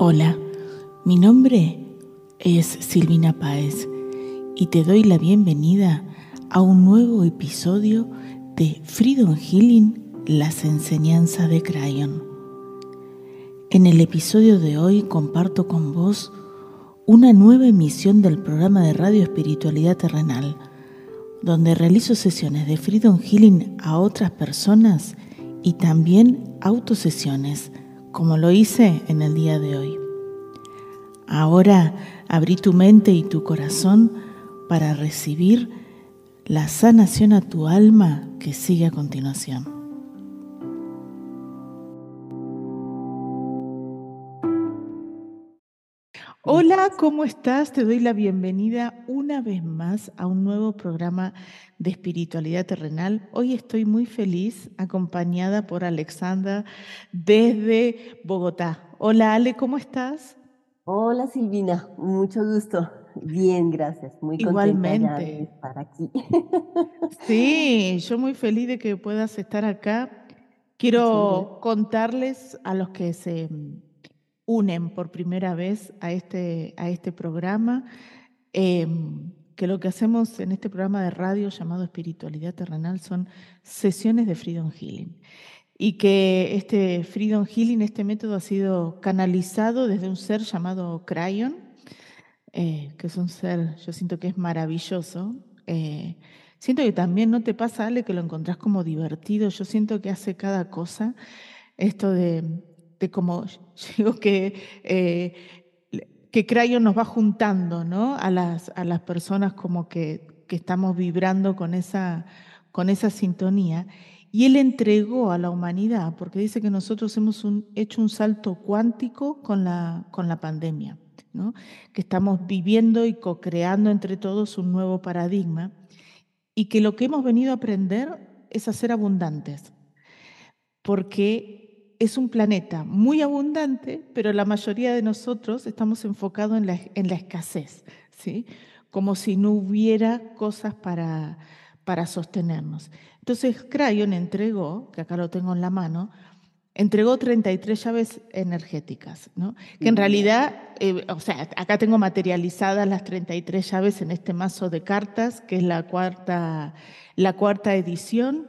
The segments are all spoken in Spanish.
Hola, mi nombre es Silvina Páez y te doy la bienvenida a un nuevo episodio de Freedom Healing, las enseñanzas de Crayon. En el episodio de hoy comparto con vos una nueva emisión del programa de Radio Espiritualidad Terrenal, donde realizo sesiones de Freedom Healing a otras personas y también autosesiones como lo hice en el día de hoy. Ahora abrí tu mente y tu corazón para recibir la sanación a tu alma que sigue a continuación. Hola, ¿cómo estás? Te doy la bienvenida una vez más a un nuevo programa de espiritualidad terrenal. Hoy estoy muy feliz acompañada por Alexandra desde Bogotá. Hola Ale, ¿cómo estás? Hola Silvina, mucho gusto. Bien, gracias. Muy Igualmente. de estar aquí. Sí, yo muy feliz de que puedas estar acá. Quiero contarles a los que se unen por primera vez a este, a este programa, em, que lo que hacemos en este programa de radio llamado Espiritualidad Terrenal son sesiones de Freedom Healing. Y que este Freedom Healing, este método ha sido canalizado desde un ser llamado Cryon, eh, que es un ser, yo siento que es maravilloso. Eh, siento que también no te pasa, Ale, que lo encontrás como divertido. Yo siento que hace cada cosa. Esto de de cómo digo que, eh, que Crayon nos va juntando ¿no? a, las, a las personas como que, que estamos vibrando con esa, con esa sintonía. Y él entregó a la humanidad, porque dice que nosotros hemos hecho un salto cuántico con la, con la pandemia, ¿no? que estamos viviendo y co-creando entre todos un nuevo paradigma, y que lo que hemos venido a aprender es a ser abundantes, porque es un planeta muy abundante, pero la mayoría de nosotros estamos enfocados en la, en la escasez, ¿sí? como si no hubiera cosas para, para sostenernos. Entonces Crayon entregó, que acá lo tengo en la mano, entregó 33 llaves energéticas, ¿no? que en realidad, eh, o sea, acá tengo materializadas las 33 llaves en este mazo de cartas, que es la cuarta, la cuarta edición.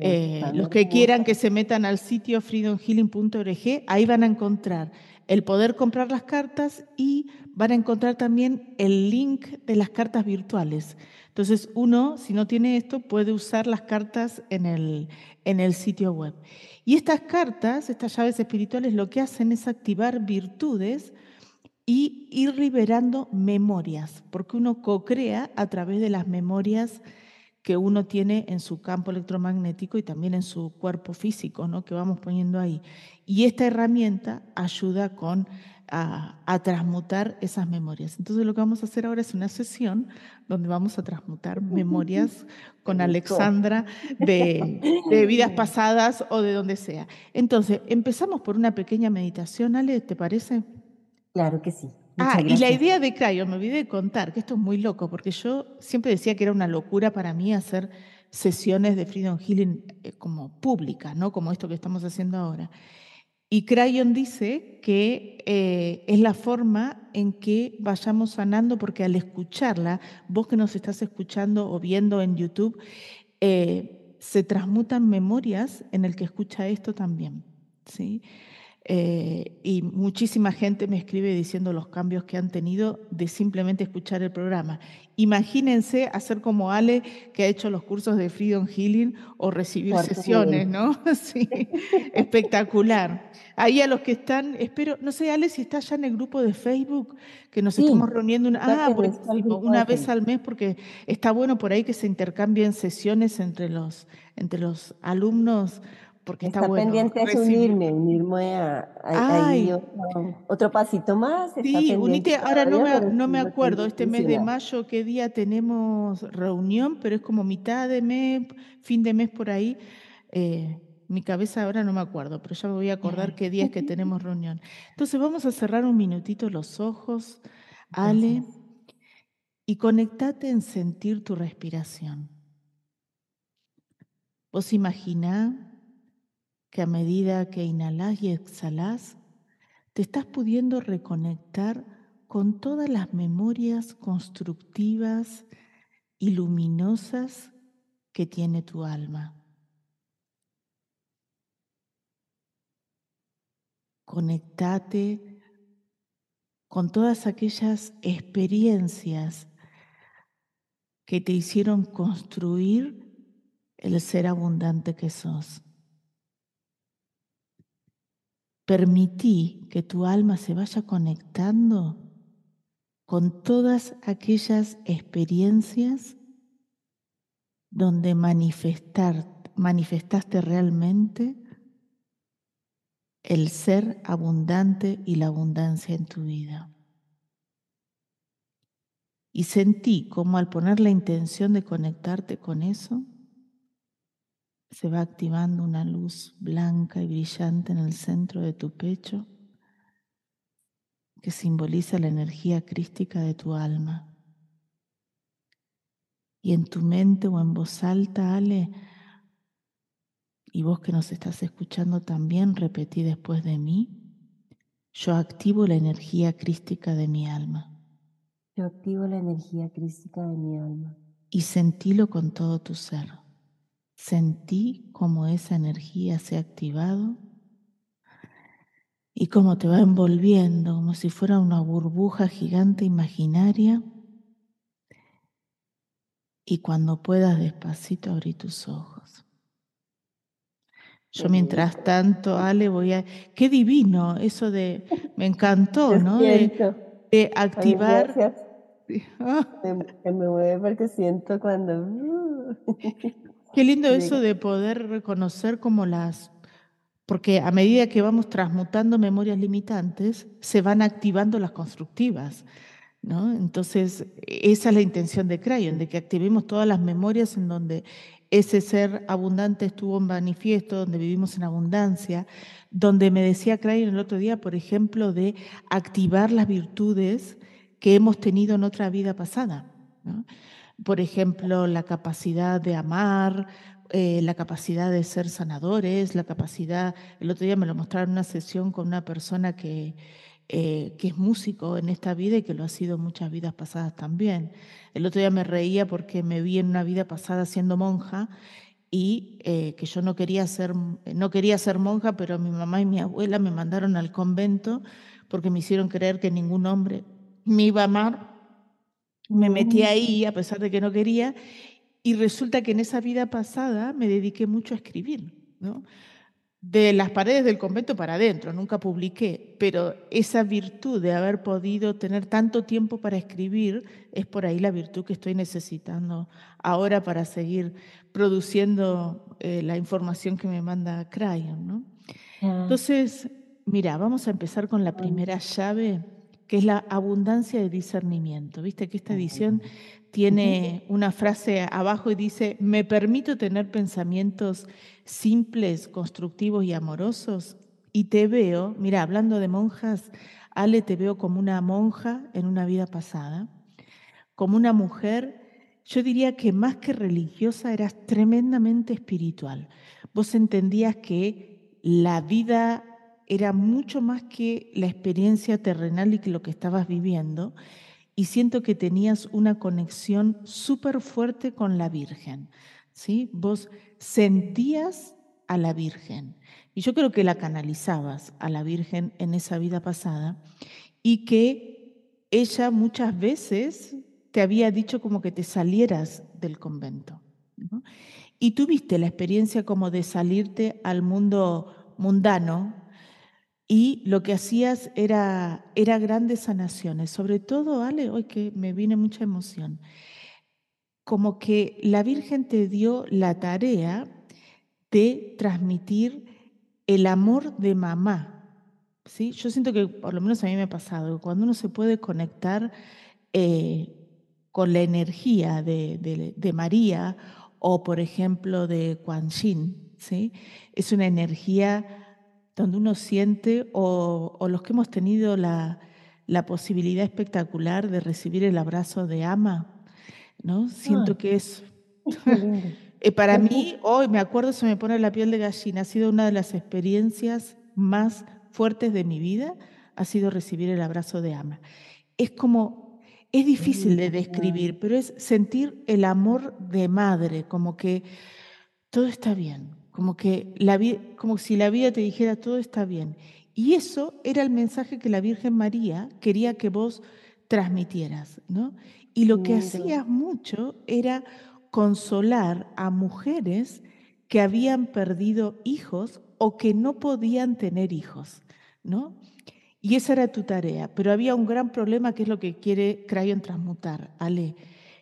Eh, los que quieran que se metan al sitio freedomhealing.org, ahí van a encontrar el poder comprar las cartas y van a encontrar también el link de las cartas virtuales. Entonces uno, si no tiene esto, puede usar las cartas en el, en el sitio web. Y estas cartas, estas llaves espirituales, lo que hacen es activar virtudes y ir liberando memorias, porque uno co-crea a través de las memorias que uno tiene en su campo electromagnético y también en su cuerpo físico, ¿no? que vamos poniendo ahí. Y esta herramienta ayuda con, a, transmutar esas memorias. Entonces lo que vamos a hacer ahora es una sesión donde vamos a transmutar memorias con Alexandra de, de vidas pasadas o de donde sea. Entonces, empezamos por una pequeña meditación, Ale, ¿te parece? Claro que sí. Ah, y la idea de Crayon, me olvidé de contar, que esto es muy loco, porque yo siempre decía que era una locura para mí hacer sesiones de Freedom Healing eh, como públicas, ¿no? Como esto que estamos haciendo ahora. Y Crayon dice que eh, es la forma en que vayamos sanando, porque al escucharla, vos que nos estás escuchando o viendo en YouTube, eh, se transmutan memorias en el que escucha esto también. ¿sí? Eh, y muchísima gente me escribe diciendo los cambios que han tenido de simplemente escuchar el programa. Imagínense hacer como Ale, que ha hecho los cursos de Freedom Healing o recibir sesiones, ¿no? sí, espectacular. Ahí a los que están, espero, no sé, Ale, si está ya en el grupo de Facebook, que nos estamos reuniendo una, ah, una vez al mes, porque está bueno por ahí que se intercambien sesiones entre los, entre los alumnos porque está, pendiente de unirme, unirme a, otro, pasito más. Sí, unite, ahora no me, no me acuerdo, este mes de mayo, qué día tenemos reunión, pero es como mitad de mes, fin de mes por ahí. Eh, mi cabeza ahora no me acuerdo, pero ya me voy a acordar qué día es que tenemos reunión. Entonces vamos a cerrar un minutito los ojos, Ale, y conectate en sentir tu respiración. Vos imaginá que a medida que inhalas y exhalas, te estás pudiendo reconectar con todas las memorias constructivas y luminosas que tiene tu alma. Conectate con todas aquellas experiencias que te hicieron construir el ser abundante que sos. Permití que tu alma se vaya conectando con todas aquellas experiencias donde manifestaste realmente el ser abundante y la abundancia en tu vida. Y sentí como al poner la intención de conectarte con eso, se va activando una luz blanca y brillante en el centro de tu pecho que simboliza la energía crística de tu alma. Y en tu mente o en voz alta, Ale, y vos que nos estás escuchando también, repetí después de mí, yo activo la energía crística de mi alma. Yo activo la energía crística de mi alma. Y sentilo con todo tu ser. Sentí cómo esa energía se ha activado y cómo te va envolviendo como si fuera una burbuja gigante imaginaria. Y cuando puedas despacito abrir tus ojos. Yo mientras tanto, Ale, voy a... Qué divino eso de... Me encantó, ¿no? De, activar... me, me mueve porque siento cuando... Qué lindo eso de poder reconocer como las porque a medida que vamos transmutando memorias limitantes, se van activando las constructivas. ¿no? Entonces, esa es la intención de Crayon, de que activemos todas las memorias en donde ese ser abundante estuvo en manifiesto, donde vivimos en abundancia, donde me decía Crayon el otro día, por ejemplo, de activar las virtudes que hemos tenido en otra vida pasada. Por ejemplo, la capacidad de amar eh, la capacidad de ser sanadores, la capacidad, el otro día me lo mostraron en una sesión con una persona que, eh, que es músico en esta vida y que lo ha sido muchas vidas pasadas también. El otro día me reía porque me vi en una vida pasada siendo monja y eh, que yo no quería, ser, no quería ser monja, pero mi mamá y mi abuela me mandaron al convento porque me hicieron creer que ningún hombre me iba a amar. Me metí ahí a pesar de que no quería y resulta que en esa vida pasada me dediqué mucho a escribir, ¿no? De las paredes del convento para adentro, nunca publiqué, pero esa virtud de haber podido tener tanto tiempo para escribir es por ahí la virtud que estoy necesitando ahora para seguir produciendo eh, la información que me manda Crayon, ¿no? Entonces, mira, vamos a empezar con la primera llave, que es la abundancia de discernimiento. Viste que esta edición tiene una frase abajo y dice, me permito tener pensamientos simples, constructivos y amorosos. Y te veo, mira, hablando de monjas, Ale, te veo como una monja en una vida pasada, como una mujer, yo diría que más que religiosa eras tremendamente espiritual. Vos entendías que la vida era mucho más que la experiencia terrenal y que lo que estabas viviendo y siento que tenías una conexión súper fuerte con la Virgen. ¿sí? Vos sentías a la Virgen y yo creo que la canalizabas a la Virgen en esa vida pasada y que ella muchas veces te había dicho como que te salieras del convento. Y tuviste la experiencia como de salirte al mundo mundano, y lo que hacías era, era grandes sanaciones, sobre todo, Ale, hoy que me viene mucha emoción, como que la Virgen te dio la tarea de transmitir el amor de mamá. ¿sí? Yo siento que, por lo menos a mí me ha pasado, cuando uno se puede conectar eh, con la energía de, de, María o, por ejemplo, de Quan Yin, ¿sí? es una energía donde uno siente, o, los que hemos tenido la, posibilidad espectacular de recibir el abrazo de ama, ¿no? Siento que es... Eh, para mí, hoy me acuerdo, se me pone la piel de gallina, ha sido una de las experiencias más fuertes de mi vida, ha sido recibir el abrazo de ama. Es como, es difícil de describir, pero es sentir el amor de madre, como que todo está bien, como que la como si la vida te dijera todo está bien. Y eso era el mensaje que la Virgen María quería que vos transmitieras, ¿no? Y lo que hacías mucho era consolar a mujeres que habían perdido hijos o que no podían tener hijos, ¿no? Y esa era tu tarea, pero había un gran problema que es lo que quiere Crayon transmutar, Ale,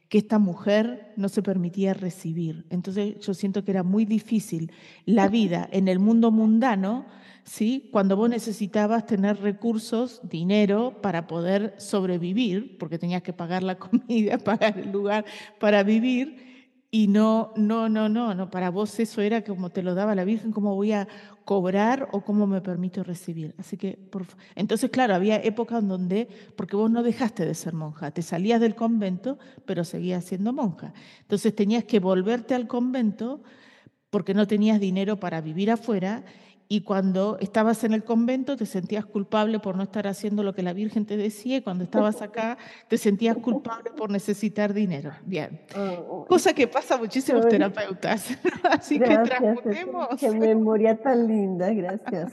que esta mujer no se permitía recibir. Entonces yo siento que era muy difícil la vida en el mundo mundano ¿sí? Cuando vos necesitabas tener recursos, dinero para poder sobrevivir, porque tenías que pagar la comida, pagar el lugar para vivir, y no, no, no, no, no, para vos eso era como te lo daba la Virgen, cómo voy a cobrar o cómo me permito recibir. Así que, por, entonces, claro, había épocas en donde, porque vos no dejaste de ser monja, te salías del convento, pero seguías siendo monja. Entonces tenías que volverte al convento porque no tenías dinero para vivir afuera y cuando estabas en el convento te sentías culpable por no estar haciendo lo que la Virgen te decía y cuando estabas acá te sentías culpable por necesitar dinero. Bien. Oh, Cosa que pasa a muchísimos terapeutas. Así que transmutemos. Qué memoria tan linda, gracias.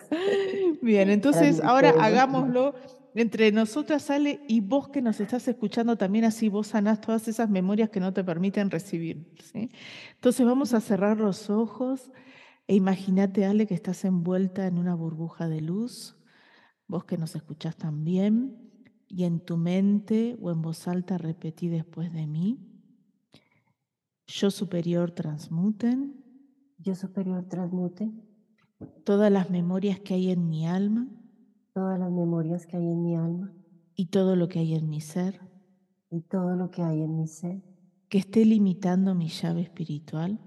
Bien, entonces ahora hagámoslo entre nosotras sale y vos que nos estás escuchando también así vos sanás todas esas memorias que no te permiten recibir. ¿sí? Entonces vamos a cerrar los ojos. E imagínate, Ale, que estás envuelta en una burbuja de luz, vos que nos escuchás también, y en tu mente o en voz alta repetí después de mí, yo superior transmuten. Yo superior transmuten. Todas las memorias que hay en mi alma. Todas las memorias que hay en mi alma. Y todo lo que hay en mi ser. Y todo lo que hay en mi ser. Que esté limitando mi llave espiritual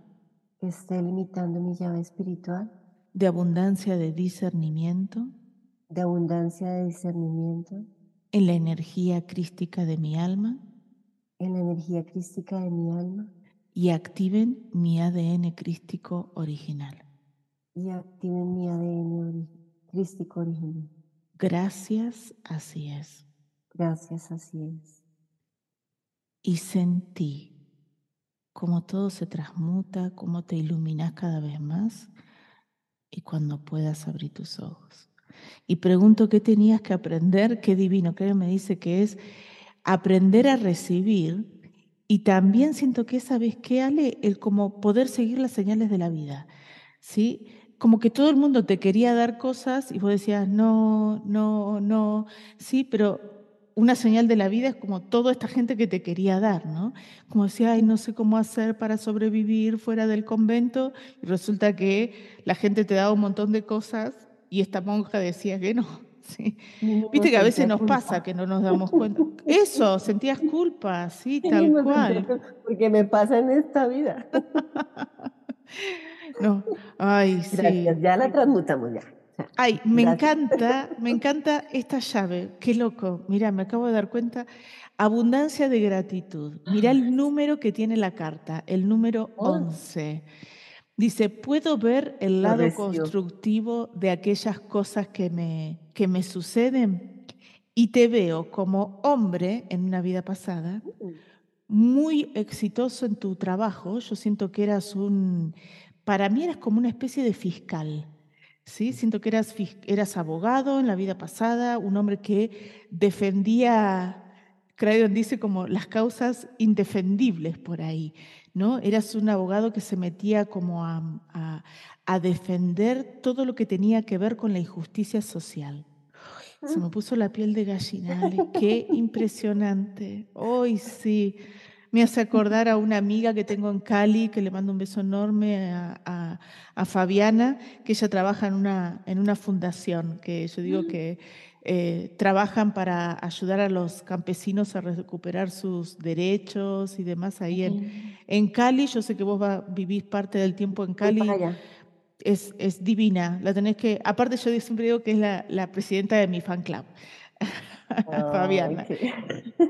esté limitando mi llave espiritual. De abundancia de discernimiento. De abundancia de discernimiento. En la energía crística de mi alma. En la energía crística de mi alma. Y activen mi ADN crístico original. Y activen mi ADN crístico original. Gracias, así es. Gracias, así es. Y sentí cómo todo se transmuta, cómo te iluminas cada vez más y cuando puedas abrir tus ojos. Y pregunto qué tenías que aprender, qué divino, que me dice que es aprender a recibir y también siento que sabes qué, Ale, el como poder seguir las señales de la vida, ¿sí? Como que todo el mundo te quería dar cosas y vos decías, no, no, no, sí, pero una señal de la vida es como toda esta gente que te quería dar, ¿no? Como decía, ay, no sé cómo hacer para sobrevivir fuera del convento, y resulta que la gente te daba un montón de cosas y esta monja decía que no. ¿sí? Viste que a veces nos pasa que no nos damos cuenta. Eso, sentías culpa, sí, tal cual. Porque me pasa en esta vida. No, ay, sí. Gracias, ya la transmutamos ya. Ay, me encanta, me encanta esta llave. Qué loco. Mira, me acabo de dar cuenta. Abundancia de gratitud. Mira el número que tiene la carta, el número 11. Dice, puedo ver el lado constructivo de aquellas cosas que me, que me suceden y te veo como hombre en una vida pasada, mm. muy exitoso en tu trabajo. Yo siento que eras un, para mí eras como una especie de fiscal. ¿Sí? Siento que eras, eras abogado en la vida pasada, un hombre que defendía, Crayon dice como las causas indefendibles por ahí, ¿no? Eras un abogado que se metía como a, a, defender todo lo que tenía que ver con la injusticia social. Se me puso la piel de gallina, qué impresionante. Hoy sí. Me hace acordar a una amiga que tengo en Cali, que le mando un beso enorme a, Fabiana, que ella trabaja en una, en una fundación, que yo digo mm. que eh, trabajan para ayudar a los campesinos a recuperar sus derechos y demás ahí en, en Cali. Yo sé que vos va, vivís parte del tiempo en Cali. Es, es, divina. La tenés que. Aparte, yo siempre digo que es la, la presidenta de mi fan club. Fabiana.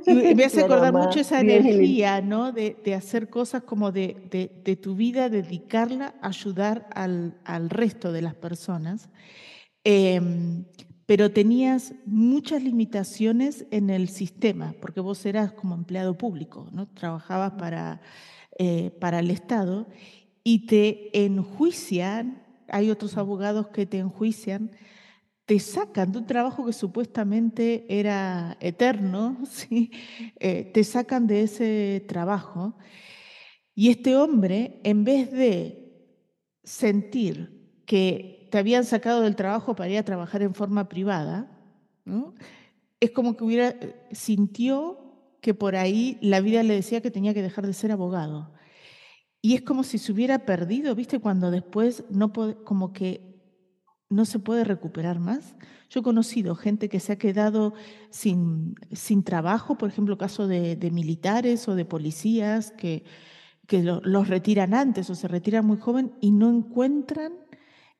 Y me hace acordar mucho esa energía, ¿no? De, hacer cosas como de, de, tu vida, dedicarla a ayudar al, al, resto de las personas. Em, pero tenías muchas limitaciones en el sistema, porque vos eras como empleado público, ¿no? Trabajabas para, eh, para el Estado y te enjuician, hay otros abogados que te enjuician, te sacan de un trabajo que supuestamente era eterno, ¿sí? Eh, te sacan de ese trabajo. Y este hombre, en vez de sentir que te habían sacado del trabajo para ir a trabajar en forma privada, es como que hubiera, sintió que por ahí la vida le decía que tenía que dejar de ser abogado. Y es como si se hubiera perdido, ¿viste? Cuando después no como que no se puede recuperar más. Yo he conocido gente que se ha quedado sin, sin trabajo, por ejemplo, caso de, militares o de policías que, que los retiran antes o se retiran muy joven y no encuentran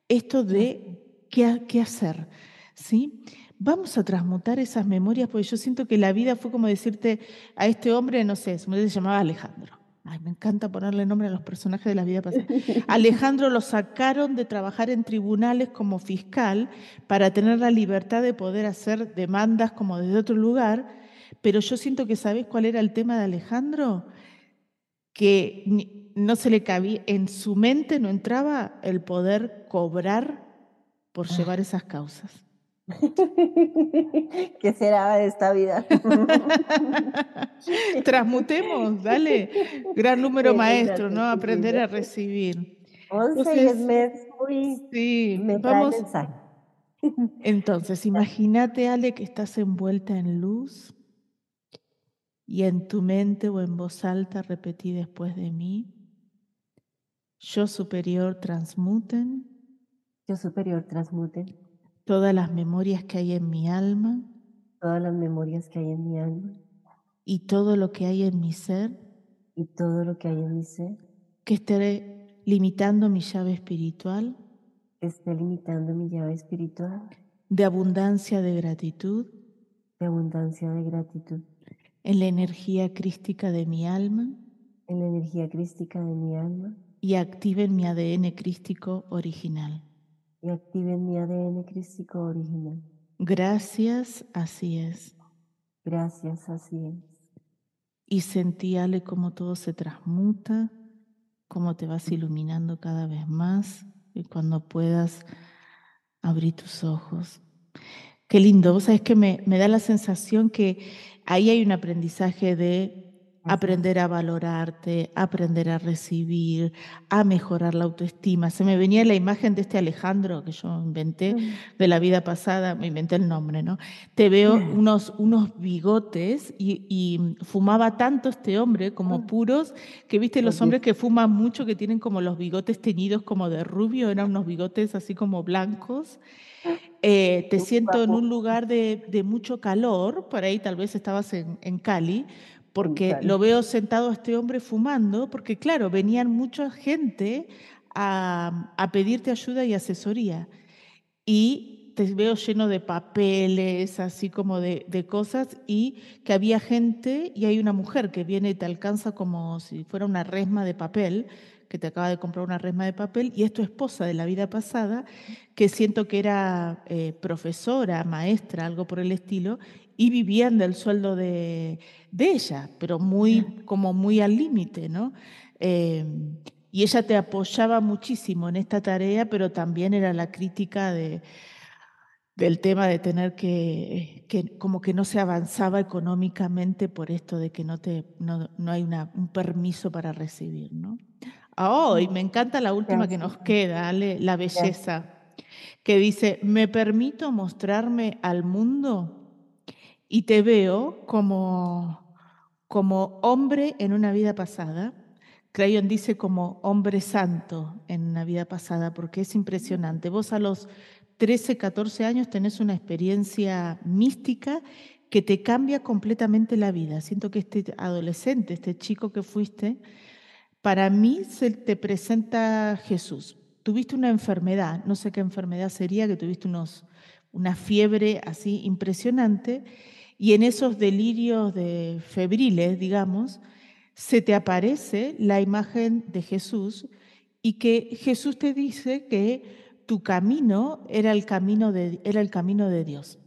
esto de qué, qué hacer. ¿sí? Vamos a transmutar esas memorias, porque yo siento que la vida fue como decirte a este hombre, no sé, se llamaba Alejandro. Ay, me encanta ponerle nombre a los personajes de la vida pasada. Alejandro lo sacaron de trabajar en tribunales como fiscal para tener la libertad de poder hacer demandas como desde otro lugar, pero yo siento que ¿sabes cuál era el tema de Alejandro? Que no se le cabía, en su mente no entraba el poder cobrar por ah. llevar esas causas. ¿Qué será de esta vida? Transmutemos, dale. Gran número maestro, ¿no? Aprender a recibir. 11 es muy... Sí, vamos. Entonces, imagínate, Ale, que estás envuelta en luz y en tu mente o en voz alta repetí después de mí. Yo superior transmuten. Yo superior transmuten todas las memorias que hay en mi alma, todas las memorias que hay en mi alma. Y todo lo que hay en mi ser, y todo lo que hay en mi ser, que esté limitando mi llave espiritual, que esté limitando mi llave espiritual, de abundancia de gratitud, de abundancia de gratitud, en la energía crística de mi alma, en la energía crística de mi alma, y activen mi ADN crístico original y activen mi ADN crístico original. Gracias, así es. Gracias, así es. Y sentíale cómo todo se transmuta, cómo te vas iluminando cada vez más y cuando puedas abrir tus ojos. Qué lindo, vos sabés que me, me da la sensación que ahí hay un aprendizaje de aprender a valorarte, aprender a recibir, a mejorar la autoestima. Se me venía la imagen de este Alejandro que yo inventé de la vida pasada, me inventé el nombre, ¿no? Te veo unos, unos bigotes y, fumaba tanto este hombre como puros, que viste los hombres que fuman mucho, que tienen como los bigotes teñidos como de rubio, eran unos bigotes así como blancos. Eh, te siento en un lugar de, mucho calor, por ahí tal vez estabas en, en Cali, porque lo veo sentado a este hombre fumando, porque claro, venían mucha gente a, pedirte ayuda y asesoría. Y te veo lleno de papeles, así como de, de, cosas, y que había gente y hay una mujer que viene y te alcanza como si fuera una resma de papel, que te acaba de comprar una resma de papel, y es tu esposa de la vida pasada, que siento que era eh, profesora, maestra, algo por el estilo, y vivían del sueldo de, ella, pero muy, como muy al límite, ¿no? Em, y ella te apoyaba muchísimo en esta tarea, pero también era la crítica de, del tema de tener que, que, como que no se avanzaba económicamente por esto de que no, te, no, hay una, un permiso para recibir, ¿no? Hoy me encanta la última que nos queda, la belleza, que dice, me permito mostrarme al mundo y te veo como, como hombre en una vida pasada. Crayon dice como hombre santo en una vida pasada, porque es impresionante. Vos a los 13, 14 años tenés una experiencia mística que te cambia completamente la vida. Siento que este adolescente, este chico que fuiste, para mí se te presenta Jesús. Tuviste una enfermedad, no sé qué enfermedad sería, que tuviste unos, una fiebre así impresionante y en esos delirios de febriles, digamos, se te aparece la imagen de Jesús y que Jesús te dice que tu camino era el camino de, era el camino de Dios.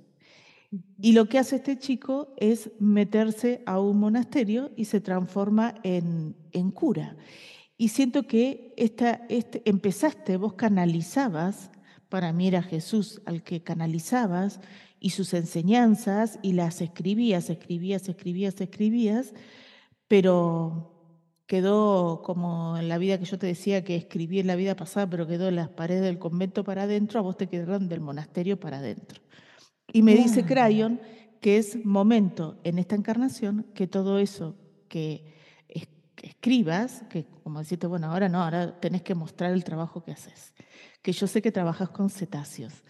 Y lo que hace este chico es meterse a un monasterio y se transforma en, en cura. Y siento que esta, este, empezaste, vos canalizabas, para mí era Jesús al que canalizabas, y sus enseñanzas, y las escribías, escribías, escribías, escribías, pero quedó como en la vida que yo te decía que escribí en la vida pasada, pero quedó en las paredes del convento para adentro, a vos te quedaron del monasterio para adentro. Y me dice Crayon que es momento en esta encarnación que todo eso que escribas, que como decirte, bueno, ahora no, ahora tenés que mostrar el trabajo que haces. Que yo sé que trabajas con cetáceos.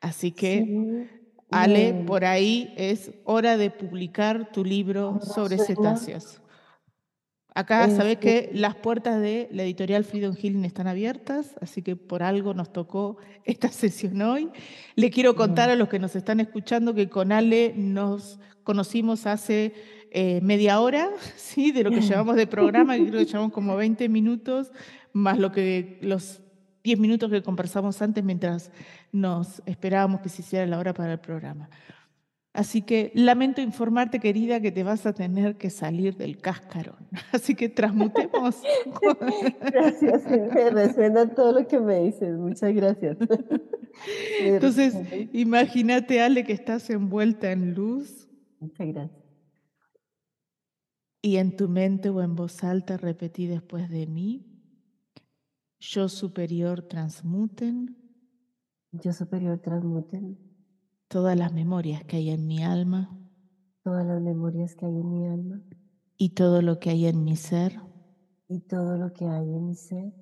Así que, Ale, por ahí es hora de publicar tu libro sobre cetáceos. Acá sabés que las puertas de la editorial Freedom Healing están abiertas, así que por algo nos tocó esta sesión hoy. Le quiero contar a los que nos están escuchando que con Ale nos conocimos hace eh, media hora, ¿sí? De lo que llevamos de programa, que creo que llevamos como 20 minutos, más lo que los 10 minutos que conversamos antes mientras nos esperábamos que se hiciera la hora para el programa. Así que lamento informarte, querida, que te vas a tener que salir del cascarón. Así que transmutemos. gracias, me resuena todo lo que me dices. Muchas gracias. Entonces, imagínate, Ale, que estás envuelta en luz. Muchas gracias. Y en tu mente o en voz alta repetí después de mí. Yo superior transmuten. Yo superior transmuten todas las memorias que hay en mi alma, todas las memorias que hay en mi alma y todo lo que hay en mi ser, y todo lo que hay en mi ser,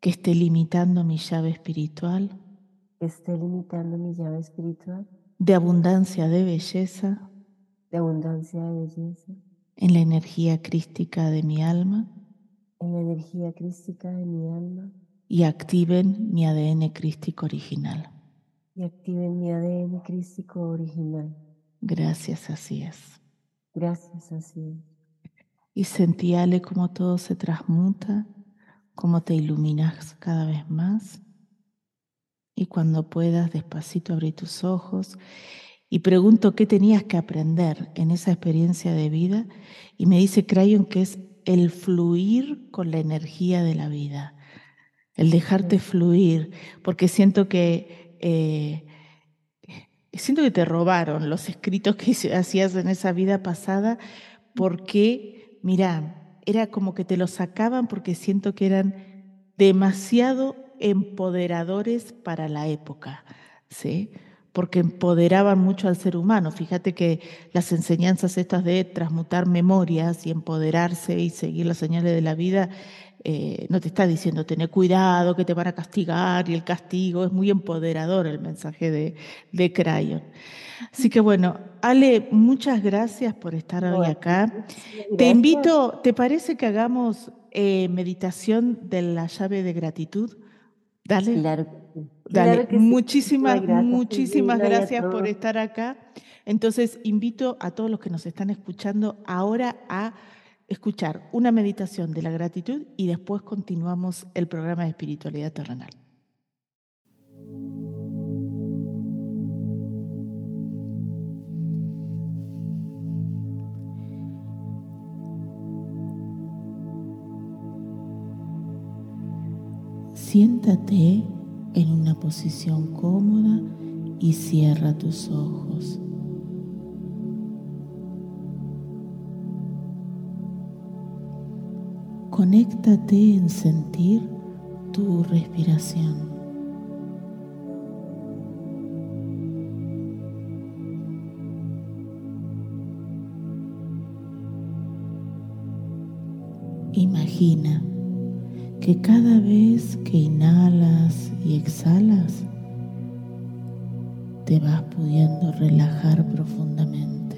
que esté limitando mi llave espiritual, que esté limitando mi llave espiritual, de abundancia de belleza, de abundancia de belleza, en la energía crística de mi alma, en la energía crística de mi alma, y activen mi ADN crístico original y activen mi ADN crístico original. Gracias, así es. Gracias, así es. Y sentíale cómo todo se transmuta, cómo te iluminas cada vez más. Y cuando puedas, despacito abrí tus ojos y pregunto qué tenías que aprender en esa experiencia de vida. Y me dice Crayon que es el fluir con la energía de la vida, el dejarte fluir, porque siento que eh, siento que te robaron los escritos que hacías en esa vida pasada porque, mira, era como que te los sacaban porque siento que eran demasiado empoderadores para la época, ¿sí? Porque empoderaban mucho al ser humano. Fíjate que las enseñanzas estas de transmutar memorias y empoderarse y seguir las señales de la vida eh, no te está diciendo tener cuidado, que te van a castigar y el castigo es muy empoderador el mensaje de, de Crayon. Así que bueno, Ale, muchas gracias por estar hoy acá. Te invito, ¿te parece que hagamos eh, meditación de la llave de gratitud? Dale. Claro. Dale. muchísimas, muchísimas gracias por estar acá. Entonces, invito a todos los que nos están escuchando ahora a escuchar una meditación de la gratitud y después continuamos el programa de espiritualidad terrenal. Siéntate en una posición cómoda y cierra tus ojos. Conéctate en sentir tu respiración. Imagina que cada vez que inhalas y exhalas, te vas pudiendo relajar profundamente.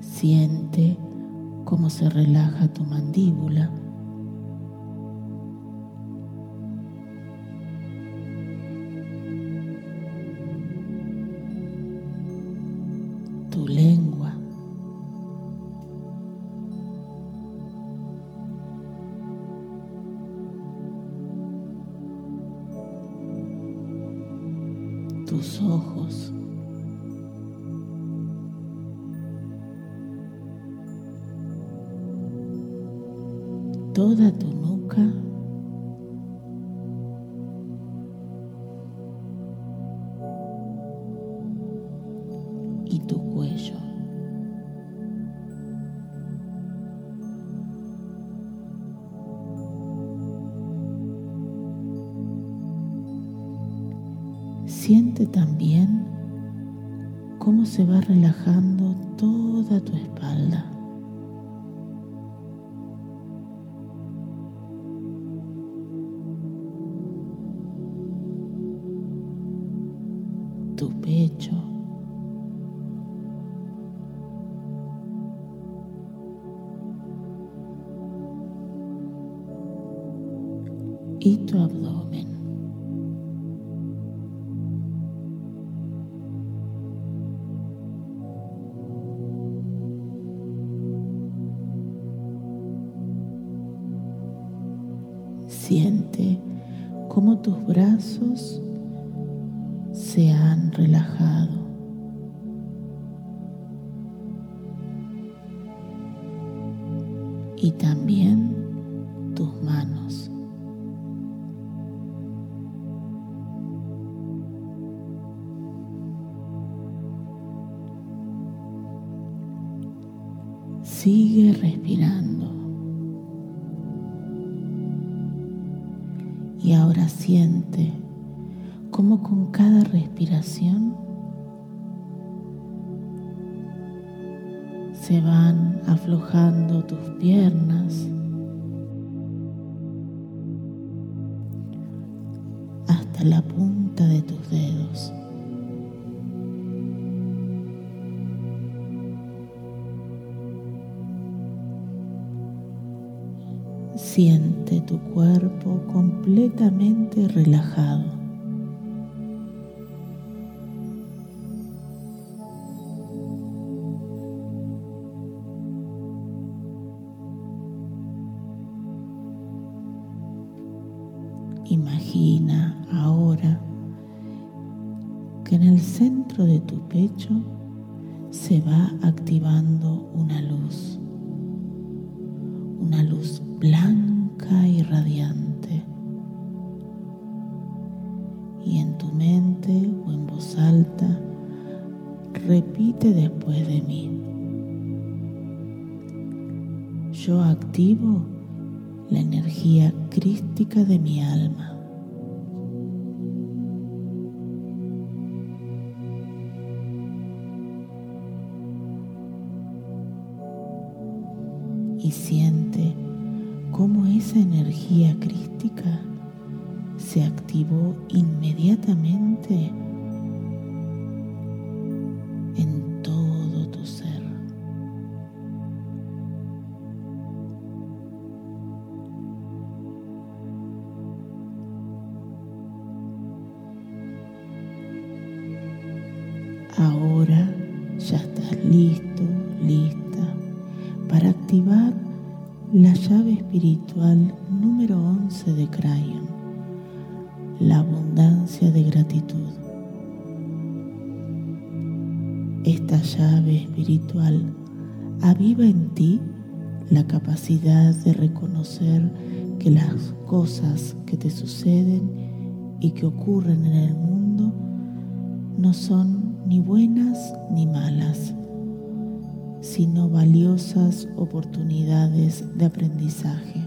Siente cómo se relaja tu mandíbula. Y tu abdomen. Siente cómo tus brazos se han relajado. Siente cómo esa energía crística se activó inmediatamente espiritual número 11 de Crayon, la abundancia de gratitud. Esta llave espiritual aviva en ti la capacidad de reconocer que las cosas que te suceden y que ocurren en el mundo no son ni buenas ni malas sino valiosas oportunidades de aprendizaje.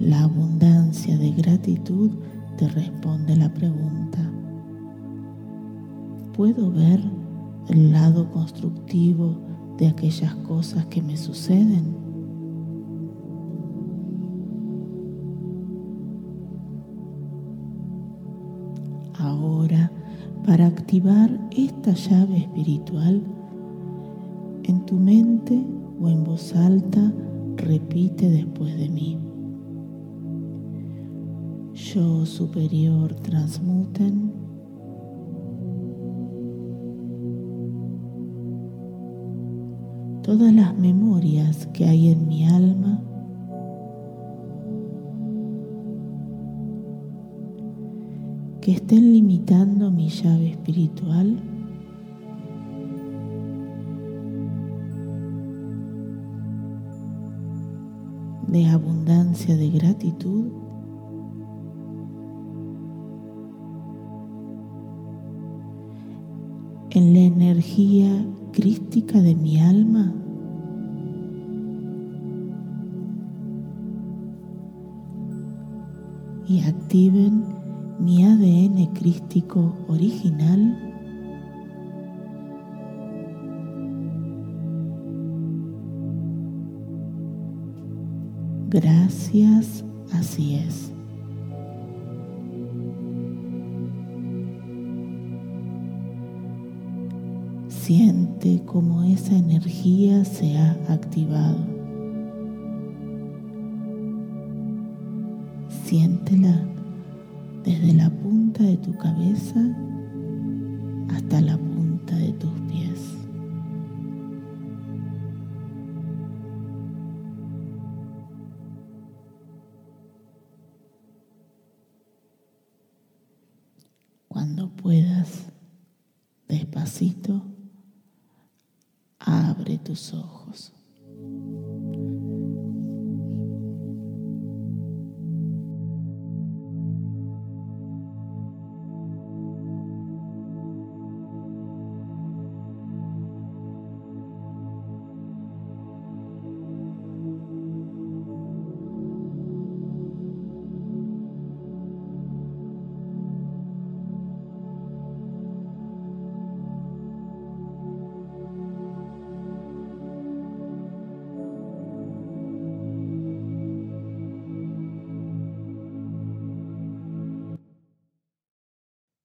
La abundancia de gratitud te responde la pregunta, ¿puedo ver el lado constructivo de aquellas cosas que me suceden? Ahora, para activar esta llave espiritual, en tu mente o en voz alta, repite después de mí. Yo superior transmuten. Todas las memorias que hay en mi alma que estén limitando mi llave espiritual, de abundancia de gratitud, en la energía crística de mi alma, y activen mi ADN crístico original Gracias, así es. Siente cómo esa energía se ha activado. Siéntela cabeza hasta la punta de tus pies. Cuando puedas, despacito, abre tus ojos.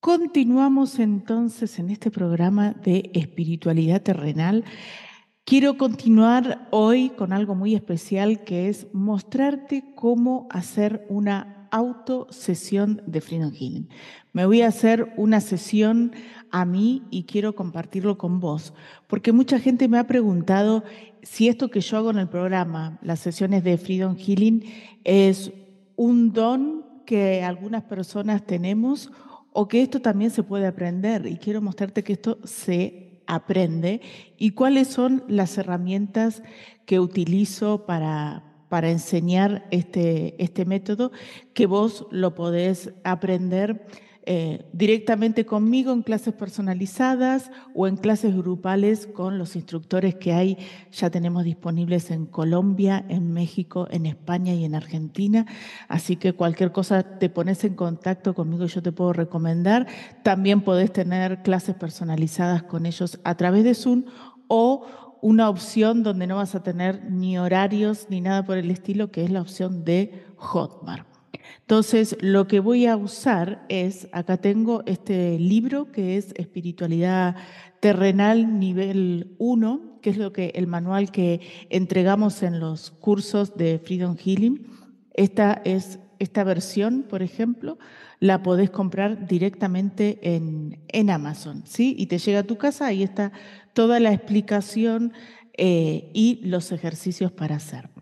Continuamos entonces en este programa de espiritualidad terrenal. Quiero continuar hoy con algo muy especial que es mostrarte cómo hacer una autosesión de Freedom Healing. Me voy a hacer una sesión a mí y quiero compartirlo con vos, porque mucha gente me ha preguntado si esto que yo hago en el programa, las sesiones de Freedom Healing, es un don que algunas personas tenemos o que esto también se puede aprender. Y quiero mostrarte que esto se aprende. Y cuáles son las herramientas que utilizo para, para enseñar este, este método, que vos lo podés aprender eh, directamente conmigo en clases personalizadas o en clases grupales con los instructores que hay, ya tenemos disponibles en Colombia, en México, en España y en Argentina. Así que cualquier cosa te pones en contacto conmigo yo te puedo recomendar. También podés tener clases personalizadas con ellos a través de Zoom o una opción donde no vas a tener ni horarios ni nada por el estilo, que es la opción de Hotmart. Entonces, lo que voy a usar es, acá tengo este libro que es Espiritualidad Terrenal Nivel 1, que es lo que el manual que entregamos en los cursos de Freedom Healing. Esta es esta versión, por ejemplo, la podés comprar directamente en, en Amazon, ¿sí? Y te llega a tu casa, ahí está toda la explicación eh, y los ejercicios para hacer.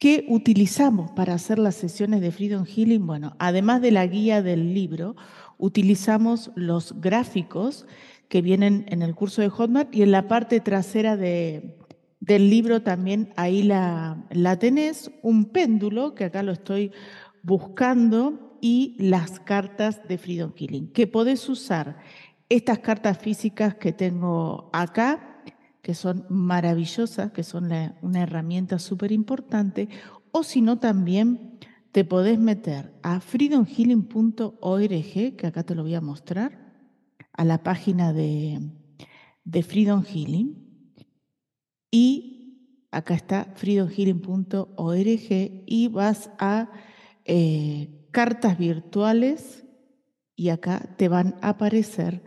¿Qué utilizamos para hacer las sesiones de Freedom Healing? Bueno, además de la guía del libro, utilizamos los gráficos que vienen en el curso de Hotmart y en la parte trasera del libro también ahí la, tenés, un péndulo, que acá lo estoy buscando, y las cartas de Freedom Healing, que podés usar estas cartas físicas que tengo acá que son maravillosas, que son una herramienta súper importante, o si no también te podés meter a freedomhealing.org, que acá te lo voy a mostrar, a la página de, Freedom Healing, y acá está freedomhealing.org y vas a eh, cartas virtuales y acá te van a aparecer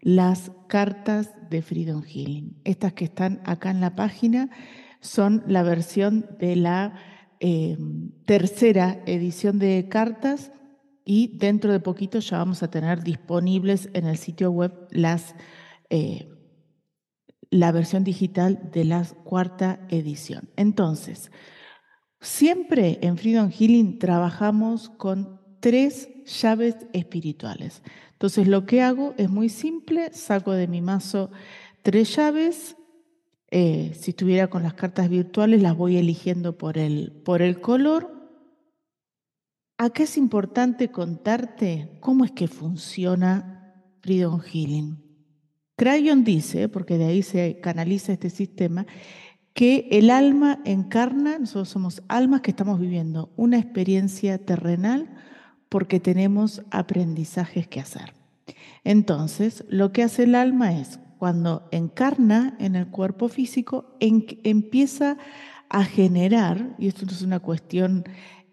las cartas de Freedom Healing. Estas que están acá en la página son la versión de la em, tercera edición de cartas y dentro de poquito ya vamos a tener disponibles en el sitio web las, eh, la versión digital de la cuarta edición. Entonces, siempre en Freedom Healing trabajamos con tres llaves espirituales. Entonces lo que hago es muy simple, saco de mi mazo tres llaves. Eh, si estuviera con las cartas virtuales, las voy eligiendo por el, por el color. Acá es importante contarte cómo es que funciona Freedom Healing. Crayon dice, porque de ahí se canaliza este sistema, que el alma encarna, nosotros somos almas que estamos viviendo una experiencia terrenal porque tenemos aprendizajes que hacer. Entonces, lo que hace el alma es, cuando encarna en el cuerpo físico, empieza a generar, y esto no es una cuestión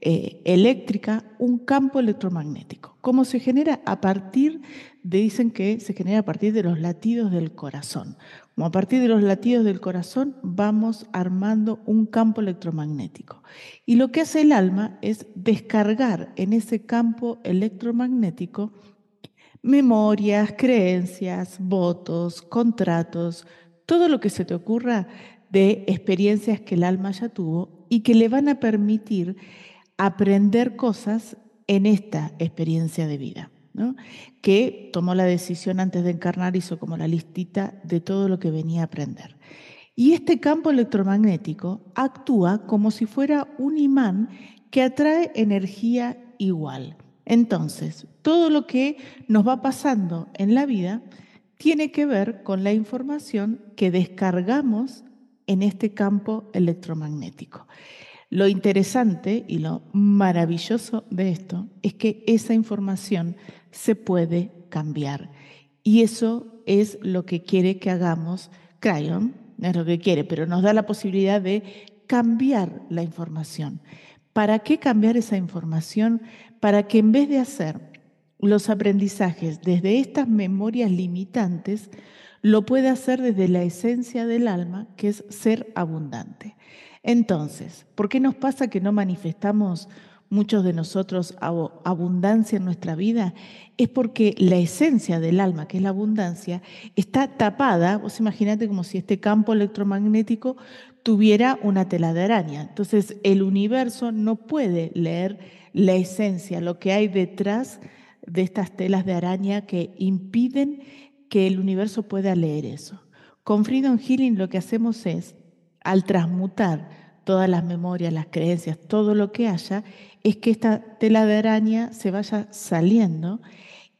eh, eléctrica, un campo electromagnético. ¿Cómo se genera? A partir de, dicen que se genera a partir de los latidos del corazón. Como a partir de los latidos del corazón vamos armando un campo electromagnético. Y lo que hace el alma es descargar en ese campo electromagnético memorias, creencias, votos, contratos, todo lo que se te ocurra de experiencias que el alma ya tuvo y que le van a permitir aprender cosas en esta experiencia de vida, que tomó la decisión antes de encarnar, hizo como la listita de todo lo que venía a aprender. Y este campo electromagnético actúa como si fuera un imán que atrae energía igual. Entonces, todo lo que nos va pasando en la vida tiene que ver con la información que descargamos en este campo electromagnético. Lo interesante y lo maravilloso de esto es que esa información se puede cambiar. Y eso es lo que quiere que hagamos Crayon, no es lo que quiere, pero nos da la posibilidad de cambiar la información. ¿Para qué cambiar esa información? Para que en vez de hacer los aprendizajes desde estas memorias limitantes, lo pueda hacer desde la esencia del alma, que es ser abundante. Entonces, ¿por qué nos pasa que no manifestamos muchos de nosotros abundancia en nuestra vida? Es porque la esencia del alma, que es la abundancia, está tapada. Vos imaginate como si este campo electromagnético tuviera una tela de araña. Entonces, el universo no puede leer la esencia, lo que hay detrás de estas telas de araña que impiden que el universo pueda leer eso. Con Freedom Healing lo que hacemos es al transmutar todas las memorias, las creencias, todo lo que haya, es que esta tela de araña se vaya saliendo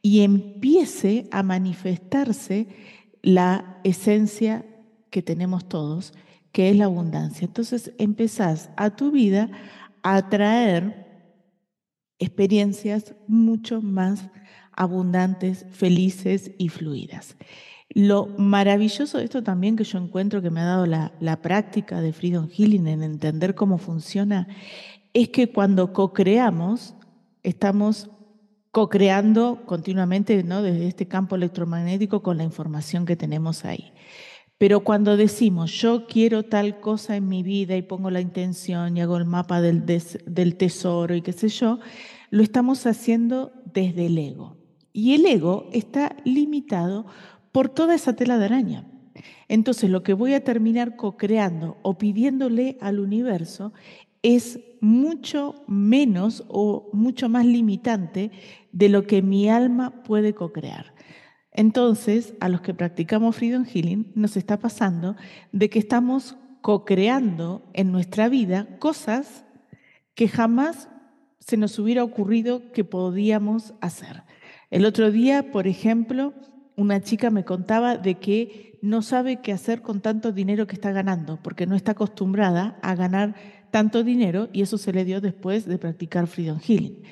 y empiece a manifestarse la esencia que tenemos todos, que es la abundancia. Entonces empezás a tu vida a traer experiencias mucho más abundantes, felices y fluidas. Lo maravilloso de esto también que yo encuentro que me ha dado la, práctica de Freedom Healing en entender cómo funciona, es que cuando co-creamos, estamos co-creando continuamente ¿no? desde este campo electromagnético con la información que tenemos ahí. Pero cuando decimos, yo quiero tal cosa en mi vida y pongo la intención y hago el mapa del, del tesoro y qué sé yo, lo estamos haciendo desde el ego. Y el ego está limitado por toda esa tela de araña. Entonces lo que voy a terminar co-creando o pidiéndole al universo es mucho menos o mucho más limitante de lo que mi alma puede co-crear. Entonces, a los que practicamos Freedom Healing, nos está pasando de que estamos co-creando en nuestra vida cosas que jamás se nos hubiera ocurrido que podíamos hacer. El otro día, por ejemplo, una chica me contaba de que no sabe qué hacer con tanto dinero que está ganando, porque no está acostumbrada a ganar tanto dinero y eso se le dio después de practicar Freedom Healing.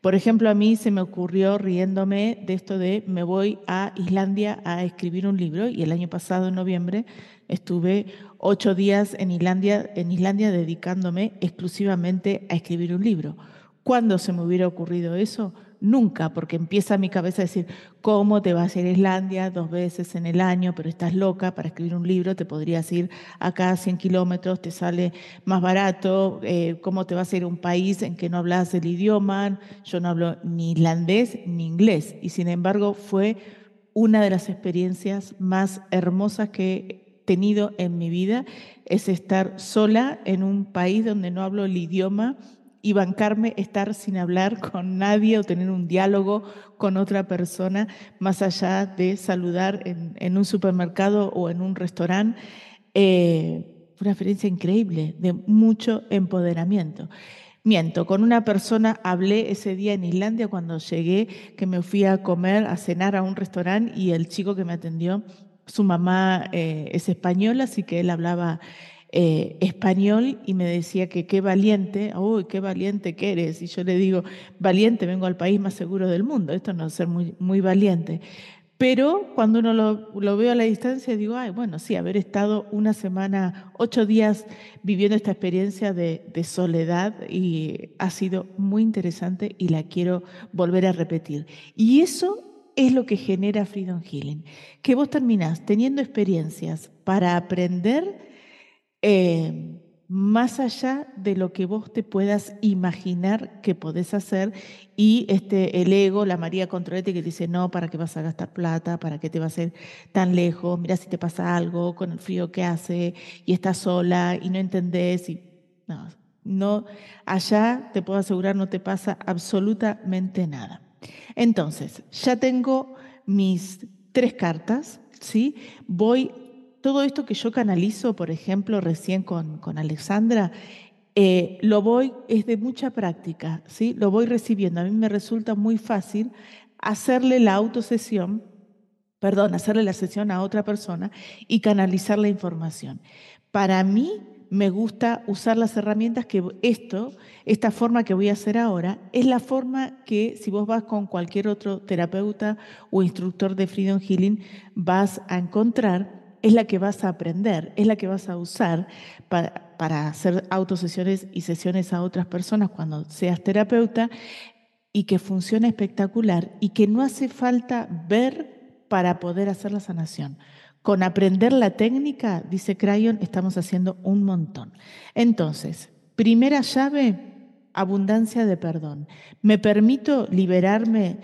Por ejemplo, a mí se me ocurrió riéndome de esto de me voy a Islandia a escribir un libro y el año pasado, en noviembre, estuve ocho días en Islandia, en Islandia dedicándome exclusivamente a escribir un libro. ¿Cuándo se me hubiera ocurrido eso? Nunca, porque empieza mi cabeza a decir, ¿cómo te vas a ir a Islandia dos veces en el año, pero estás loca para escribir un libro? Te podrías ir acá a 100 kilómetros, te sale más barato, eh, ¿cómo te vas a ir a un país en que no hablas el idioma? Yo no hablo ni islandés ni inglés, y sin embargo fue una de las experiencias más hermosas que he tenido en mi vida, es estar sola en un país donde no hablo el idioma y bancarme estar sin hablar con nadie o tener un diálogo con otra persona más allá de saludar en, un supermercado o en un restaurante. Eh, una experiencia increíble, de mucho empoderamiento. Miento, con una persona hablé ese día en Islandia cuando llegué, que me fui a comer, a cenar a un restaurante y el chico que me atendió, su mamá eh, es española, así que él hablaba eh, español y me decía que qué valiente, uy, qué valiente que eres. Y yo le digo, valiente, vengo al país más seguro del mundo, esto no es ser muy, muy valiente. Pero cuando uno lo, lo veo a la distancia, digo, ay, bueno, sí, haber estado una semana, ocho días viviendo esta experiencia de, soledad y ha sido muy interesante y la quiero volver a repetir. Y eso es lo que genera Freedom Healing, que vos terminás teniendo experiencias para aprender eh, más allá de lo que vos te puedas imaginar que podés hacer y este, el ego, la María Controlete que dice, no, ¿para qué vas a gastar plata? ¿Para qué te vas a ir tan lejos? Mira si te pasa algo con el frío que hace y estás sola y no entendés. Y, no, no, allá te puedo asegurar no te pasa absolutamente nada. Entonces, ya tengo mis tres cartas, ¿sí? Voy todo esto que yo canalizo, por ejemplo, recién con, con Alexandra, eh, lo voy, es de mucha práctica, ¿sí? Lo voy recibiendo. A mí me resulta muy fácil hacerle la autosesión, perdón, hacerle la sesión a otra persona y canalizar la información. Para mí me gusta usar las herramientas que esto, esta forma que voy a hacer ahora, es la forma que si vos vas con cualquier otro terapeuta o instructor de Freedom Healing, vas a encontrar es la que vas a aprender, es la que vas a usar para, para hacer autosesiones y sesiones a otras personas cuando seas terapeuta y que funciona espectacular y que no hace falta ver para poder hacer la sanación. Con aprender la técnica, dice Crayon, estamos haciendo un montón. Entonces, primera llave, abundancia de perdón. ¿Me permito liberarme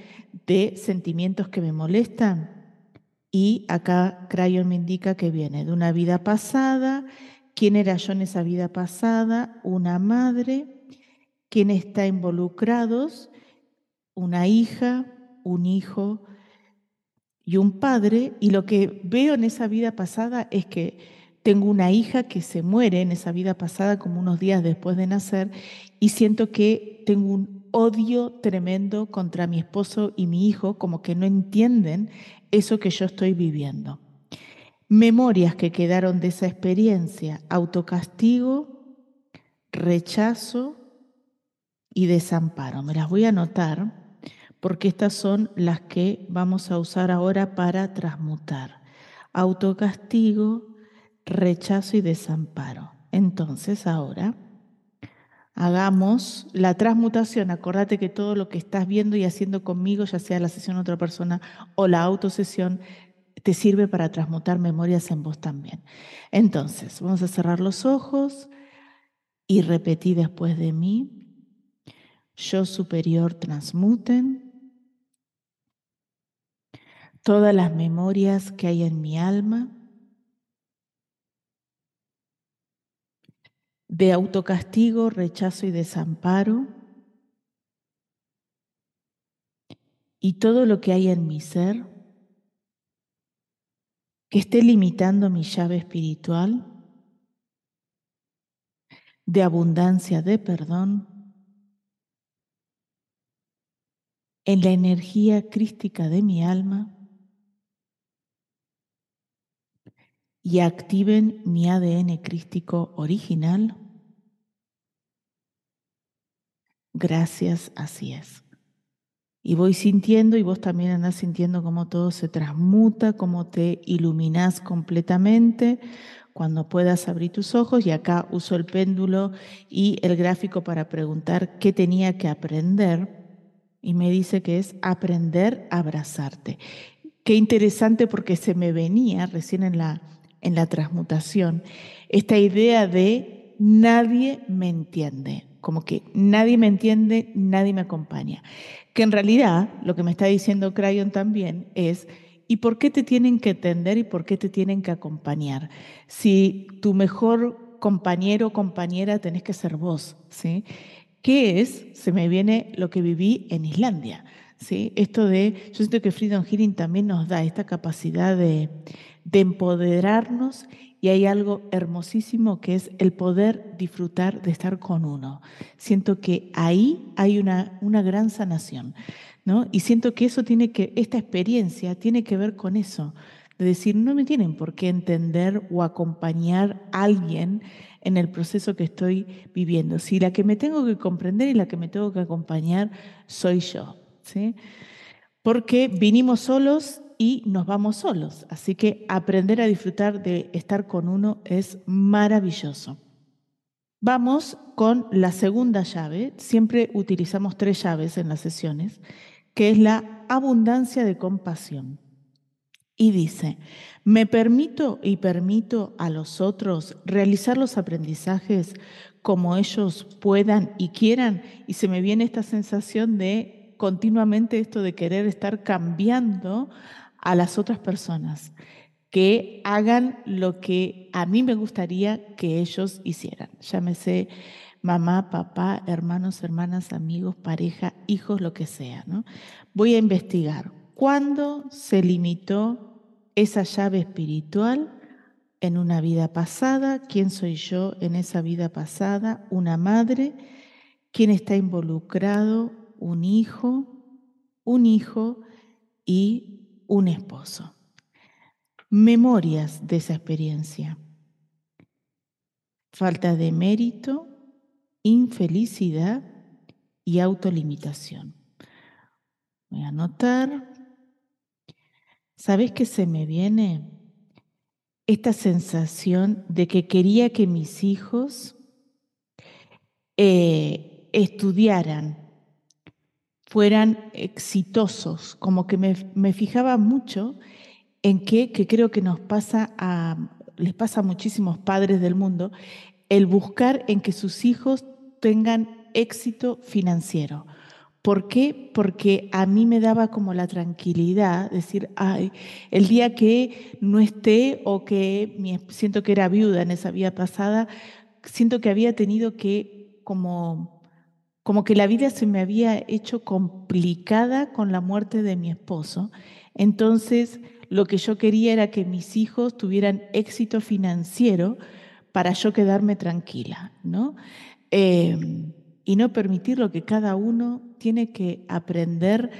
de sentimientos que me molestan? Y acá Crayon me indica que viene de una vida pasada. ¿Quién era yo en esa vida pasada? Una madre. ¿Quién está involucrados? Una hija, un hijo y un padre. Y lo que veo en esa vida pasada es que tengo una hija que se muere en esa vida pasada como unos días después de nacer y siento que tengo un odio tremendo contra mi esposo y mi hijo, como que no entienden eso que yo estoy viviendo. Memorias que quedaron de esa experiencia, autocastigo, rechazo y desamparo. Me las voy a anotar porque estas son las que vamos a usar ahora para transmutar. Autocastigo, rechazo y desamparo. Entonces ahora hagamos la transmutación. Acordate que todo lo que estás viendo y haciendo conmigo, ya sea la sesión de otra persona o la autosesión, te sirve para transmutar memorias en vos también. Entonces, vamos a cerrar los ojos y repetí después de mí. Yo superior transmuten todas las memorias que hay en mi alma de autocastigo, rechazo y desamparo, y todo lo que hay en mi ser que esté limitando mi llave espiritual de abundancia de perdón, en la energía crística de mi alma y activen mi ADN crístico original Gracias, así es. Y voy sintiendo y vos también andás sintiendo cómo todo se transmuta, cómo te iluminás completamente cuando puedas abrir tus ojos. Y acá uso el péndulo y el gráfico para preguntar qué tenía que aprender. Y me dice que es aprender a abrazarte. Qué interesante porque se me venía recién en la, en la transmutación esta idea de nadie me entiende como que nadie me entiende, nadie me acompaña. Que en realidad lo que me está diciendo Crayon también es, ¿y por qué te tienen que entender y por qué te tienen que acompañar? Si tu mejor compañero o compañera tenés que ser vos, ¿sí? ¿Qué es? Se me viene lo que viví en Islandia. ¿sí? Esto de, yo siento que Freedom Healing también nos da esta capacidad de, de empoderarnos y hay algo hermosísimo que es el poder disfrutar de estar con uno. Siento que ahí hay una, una gran sanación, ¿no? Y siento que eso tiene que, esta experiencia tiene que ver con eso, de decir, no me tienen por qué entender o acompañar a alguien en el proceso que estoy viviendo. Si la que me tengo que comprender y la que me tengo que acompañar soy yo, ¿sí? Porque vinimos solos y nos vamos solos. Así que aprender a disfrutar de estar con uno es maravilloso. Vamos con la segunda llave. Siempre utilizamos tres llaves en las sesiones, que es la abundancia de compasión. Y dice, me permito y permito a los otros realizar los aprendizajes como ellos puedan y quieran. Y se me viene esta sensación de continuamente esto de querer estar cambiando a las otras personas que hagan lo que a mí me gustaría que ellos hicieran. Llámese mamá, papá, hermanos, hermanas, amigos, pareja, hijos, lo que sea. ¿no? Voy a investigar cuándo se limitó esa llave espiritual en una vida pasada, quién soy yo en esa vida pasada, una madre, quién está involucrado, un hijo, un hijo y un esposo. Memorias de esa experiencia. Falta de mérito, infelicidad y autolimitación. Voy a anotar. ¿Sabes qué se me viene? Esta sensación de que quería que mis hijos eh, estudiaran fueran exitosos, como que me, fijaba mucho en que, que creo que nos pasa a, les pasa a muchísimos padres del mundo, el buscar en que sus hijos tengan éxito financiero. ¿Por qué? Porque a mí me daba como la tranquilidad, decir, ay, el día que no esté o que siento que era viuda en esa vida pasada, siento que había tenido que como como que la vida se me había hecho complicada con la muerte de mi esposo. Entonces, lo que yo quería era que mis hijos tuvieran éxito financiero para yo quedarme tranquila, ¿no? Em, y no permitir lo que cada uno tiene que aprender,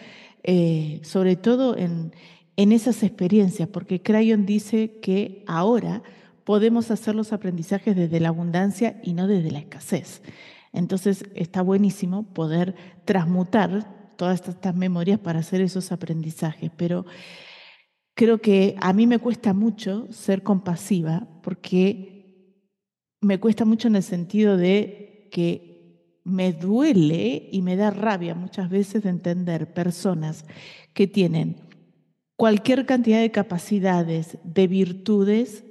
eh, sobre todo en, en esas experiencias, porque Crayon dice que ahora podemos hacer los aprendizajes desde la abundancia y no desde la escasez. Entonces está buenísimo poder transmutar todas estas memorias para hacer esos aprendizajes, pero creo que a mí me cuesta mucho ser compasiva porque me cuesta mucho en el sentido de que me duele y me da rabia muchas veces de entender personas que tienen cualquier cantidad de capacidades, de virtudes,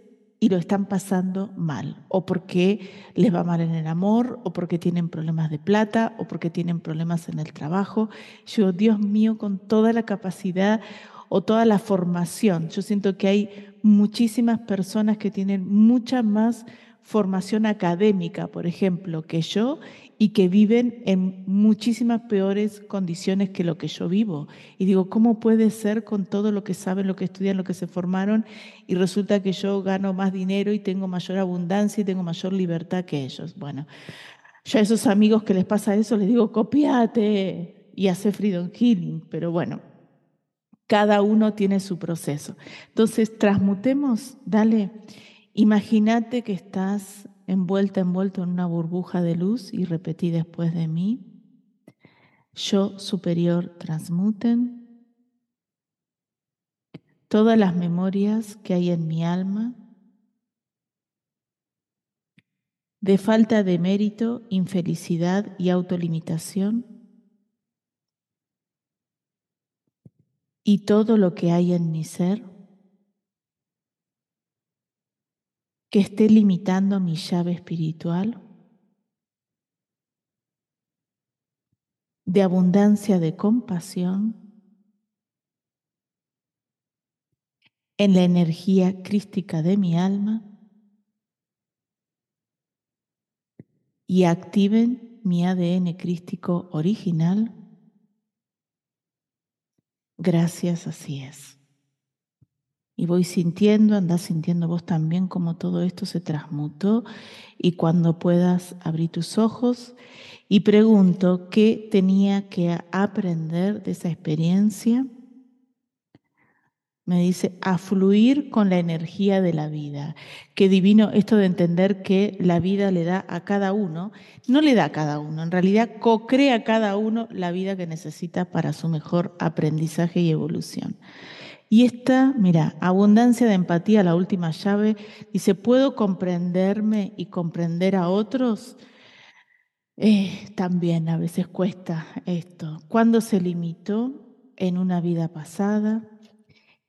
y lo están pasando mal, o porque les va mal en el amor, o porque tienen problemas de plata, o porque tienen problemas en el trabajo. Yo, Dios mío, con toda la capacidad o toda la formación, yo siento que hay muchísimas personas que tienen mucha más formación académica, por ejemplo, que yo y que viven en muchísimas peores condiciones que lo que yo vivo. Y digo, ¿cómo puede ser con todo lo que saben, lo que estudian, lo que se formaron y resulta que yo gano más dinero y tengo mayor abundancia y tengo mayor libertad que ellos? Bueno, yo a esos amigos que les pasa eso les digo, copiate y hace freedom healing, pero bueno, cada uno tiene su proceso. Entonces, transmutemos, dale Imagínate que estás envuelta, envuelto en una burbuja de luz y repetí después de mí. Yo superior transmuten todas las memorias que hay en mi alma de falta de mérito, infelicidad y autolimitación y todo lo que hay en mi ser que esté limitando mi llave espiritual de abundancia de compasión en la energía crística de mi alma y activen mi ADN crístico original. Gracias, así es. Y voy sintiendo, andás sintiendo vos también cómo todo esto se transmutó y cuando puedas abrir tus ojos y pregunto qué tenía que aprender de esa experiencia me dice, a fluir con la energía de la vida. Qué divino esto de entender que la vida le da a cada uno, no le da a cada uno, en realidad co-crea a cada uno la vida que necesita para su mejor aprendizaje y evolución. Y esta, mira, abundancia de empatía, la última llave, dice, ¿puedo comprenderme y comprender a otros? Eh, también a veces cuesta esto. ¿Cuándo se limitó? En una vida pasada,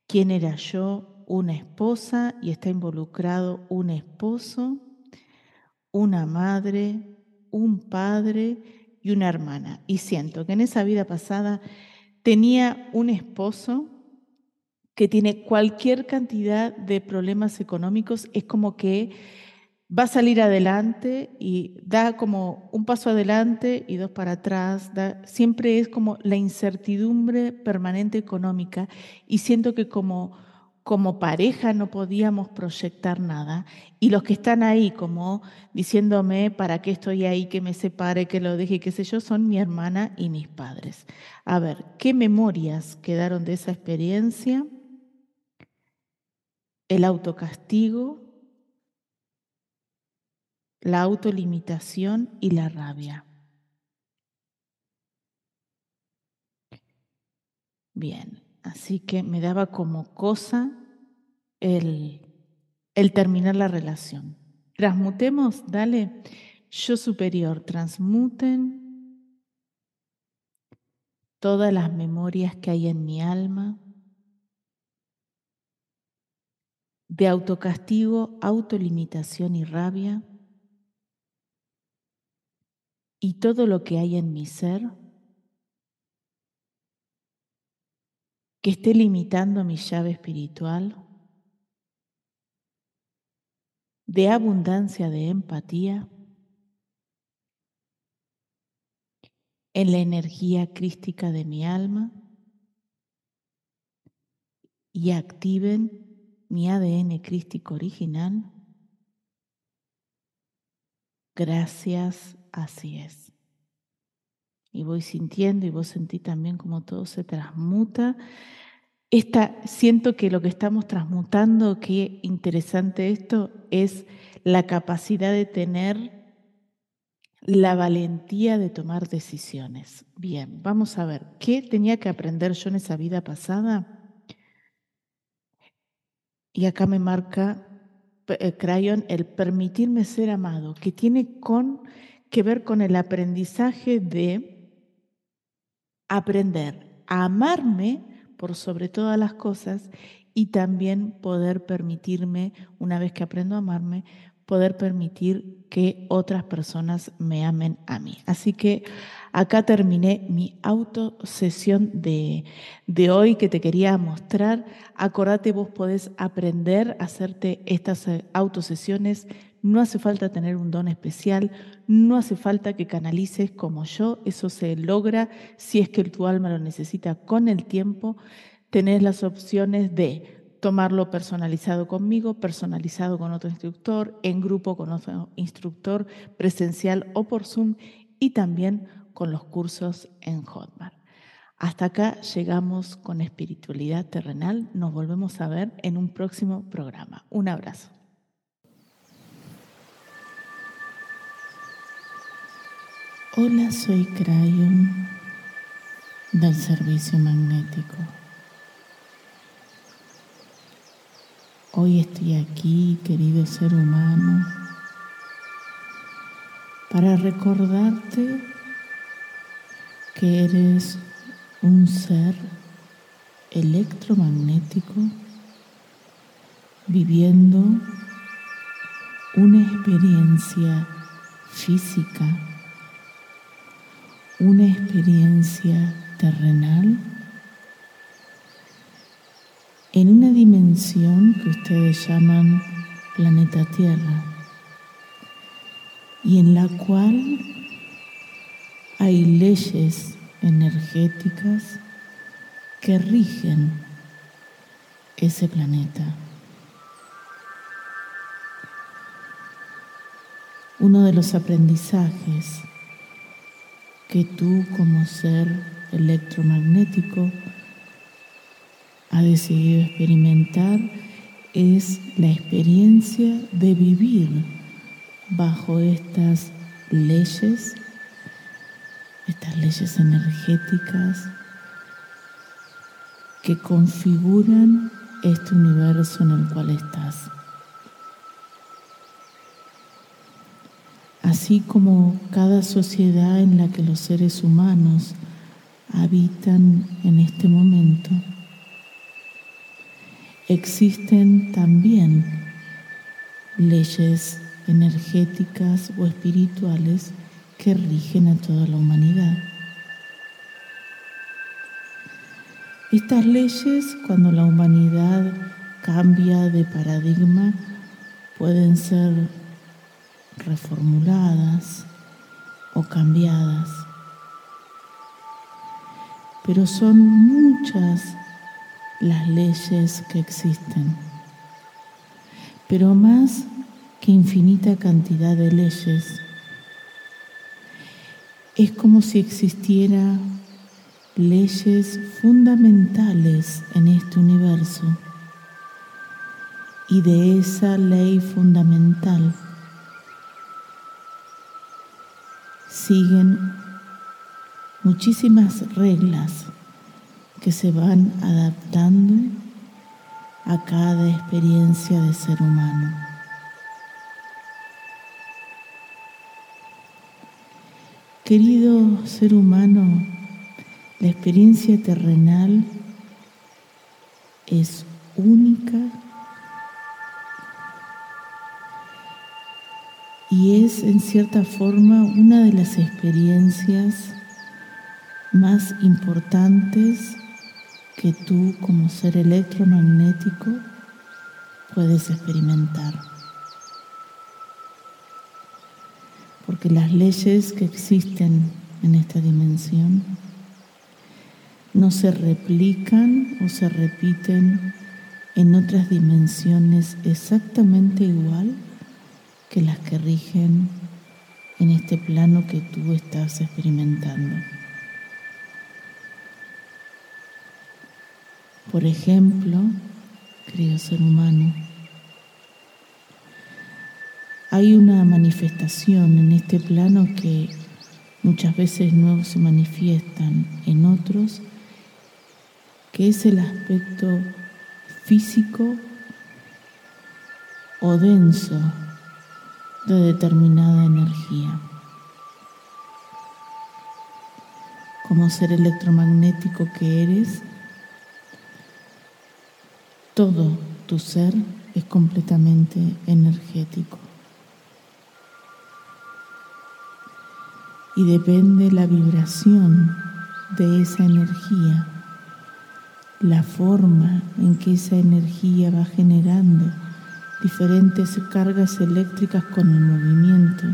quién era yo, una esposa, y está involucrado un esposo, una madre, un padre y una hermana. Y siento que en esa vida pasada tenía un esposo que tiene cualquier cantidad de problemas económicos, es como que va a salir adelante y da como un paso adelante y dos para atrás. siempre es como la incertidumbre permanente económica y siento que como, como pareja no podíamos proyectar nada y los que están ahí como diciéndome para qué estoy ahí, que me separe, que lo deje, qué sé yo, son mi hermana y mis padres. A ver, ¿qué memorias quedaron de esa experiencia? El autocastigo, la autolimitación y la rabia. Bien, así que me daba como cosa el, el terminar la relación. Transmutemos, dale, yo superior, transmuten todas las memorias que hay en mi alma de autocastigo, autolimitación y rabia. Y todo lo que hay en mi ser que esté limitando mi llave espiritual de abundancia de empatía en la energía crística de mi alma y activen mi ADN crístico original. Gracias Así es. Y voy sintiendo y vos sentí también como todo se transmuta. Esta, siento que lo que estamos transmutando, qué interesante esto, es la capacidad de tener la valentía de tomar decisiones. Bien, vamos a ver, ¿qué tenía que aprender yo en esa vida pasada? Y acá me marca eh, Crayon el permitirme ser amado, que tiene con que ver con el aprendizaje de aprender a amarme por sobre todas las cosas y también poder permitirme, una vez que aprendo a amarme, poder permitir que otras personas me amen a mí. Así que acá terminé mi autosesión de, de hoy que te quería mostrar. Acordate, vos podés aprender a hacerte estas eh, autosesiones no hace falta tener un don especial, no hace falta que canalices como yo, eso se logra si es que tu alma lo necesita con el tiempo. Tenés las opciones de tomarlo personalizado conmigo, personalizado con otro instructor, en grupo con otro instructor, presencial o por Zoom y también con los cursos en Hotmart. Hasta acá llegamos con espiritualidad terrenal. Nos volvemos a ver en un próximo programa. Un abrazo. Hola, soy Crayon del servicio magnético. Hoy estoy aquí, querido ser humano, para recordarte que eres un ser electromagnético viviendo una experiencia física una experiencia terrenal en una dimensión que ustedes llaman planeta Tierra y en la cual hay leyes energéticas que rigen ese planeta. Uno de los aprendizajes que tú como ser electromagnético ha decidido experimentar es la experiencia de vivir bajo estas leyes, estas leyes energéticas que configuran este universo en el cual estás. Así como cada sociedad en la que los seres humanos habitan en este momento, existen también leyes energéticas o espirituales que rigen a toda la humanidad. Estas leyes, cuando la humanidad cambia de paradigma, pueden ser reformuladas o cambiadas, pero son muchas las leyes que existen, pero más que infinita cantidad de leyes. Es como si existiera leyes fundamentales en este universo y de esa ley fundamental siguen muchísimas reglas que se van adaptando a cada experiencia de ser humano. Querido ser humano, la experiencia terrenal es única y es en cierta forma una de las experiencias más importantes que tú como ser electromagnético puedes experimentar. Porque las leyes que existen en esta dimensión no se replican o se repiten en otras dimensiones exactamente igual que las que rigen en este plano que tú estás experimentando. Por ejemplo, querido ser humano, hay una manifestación en este plano que muchas veces no se manifiestan en otros, que es el aspecto físico o denso de determinada energía. Como ser electromagnético que eres, todo tu ser es completamente energético. Y depende la vibración de esa energía, la forma en que esa energía va generando diferentes cargas eléctricas con el movimiento,